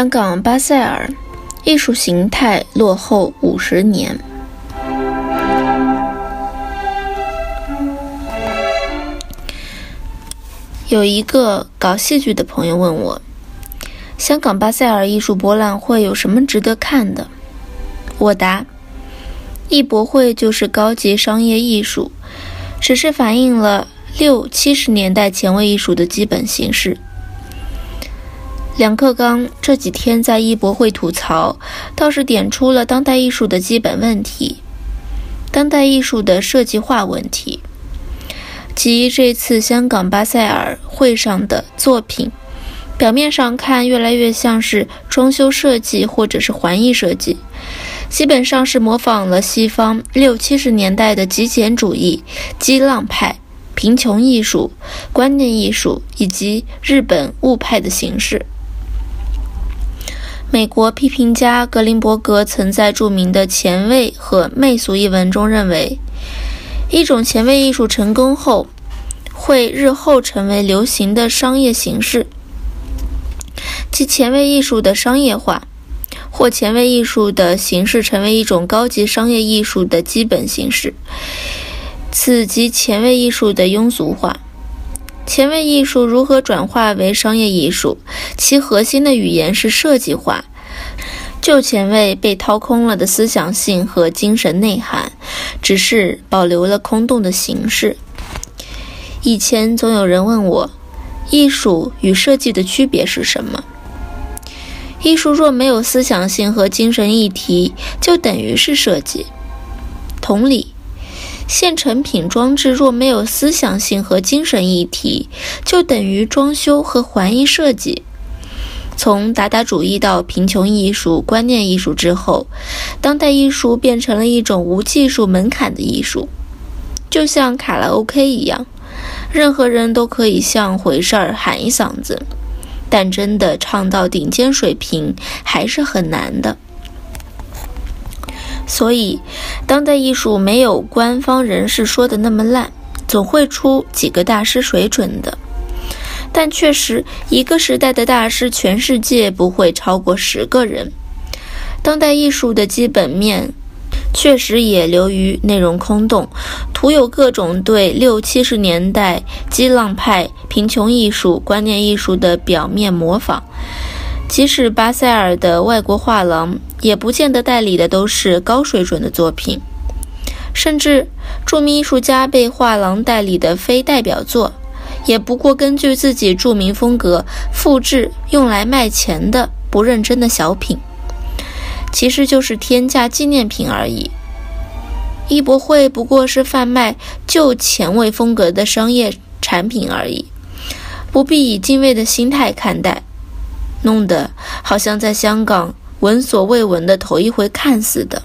香港巴塞尔艺术形态落后五十年。有一个搞戏剧的朋友问我：“香港巴塞尔艺术博览会有什么值得看的？”我答：“艺博会就是高级商业艺术，只是反映了六七十年代前卫艺术的基本形式。”梁克刚这几天在艺博会吐槽，倒是点出了当代艺术的基本问题：当代艺术的设计化问题。即这次香港巴塞尔会上的作品，表面上看越来越像是装修设计或者是环艺设计，基本上是模仿了西方六七十年代的极简主义、激浪派、贫穷艺术、观念艺术以及日本物派的形式。美国批评家格林伯格曾在著名的《前卫和媚俗》一文中认为，一种前卫艺术成功后，会日后成为流行的商业形式，即前卫艺术的商业化，或前卫艺术的形式成为一种高级商业艺术的基本形式，此即前卫艺术的庸俗化。前卫艺术如何转化为商业艺术？其核心的语言是设计化。旧前卫被掏空了的思想性和精神内涵，只是保留了空洞的形式。以前总有人问我，艺术与设计的区别是什么？艺术若没有思想性和精神议题，就等于是设计。同理。现成品装置若没有思想性和精神议题，就等于装修和环艺设计。从达达主义到贫穷艺术、观念艺术之后，当代艺术变成了一种无技术门槛的艺术，就像卡拉 OK 一样，任何人都可以像回事儿喊一嗓子，但真的唱到顶尖水平还是很难的。所以，当代艺术没有官方人士说的那么烂，总会出几个大师水准的。但确实，一个时代的大师，全世界不会超过十个人。当代艺术的基本面，确实也流于内容空洞，徒有各种对六七十年代激浪派、贫穷艺术、观念艺术的表面模仿。即使巴塞尔的外国画廊，也不见得代理的都是高水准的作品。甚至著名艺术家被画廊代理的非代表作，也不过根据自己著名风格复制用来卖钱的不认真的小品，其实就是天价纪念品而已。艺博会不过是贩卖旧前卫风格的商业产品而已，不必以敬畏的心态看待。弄得好像在香港闻所未闻的头一回看似的。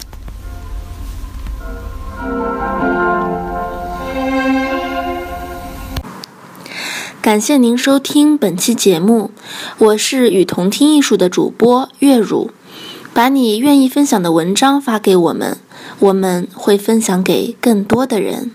感谢您收听本期节目，我是与同听艺术的主播月如。把你愿意分享的文章发给我们，我们会分享给更多的人。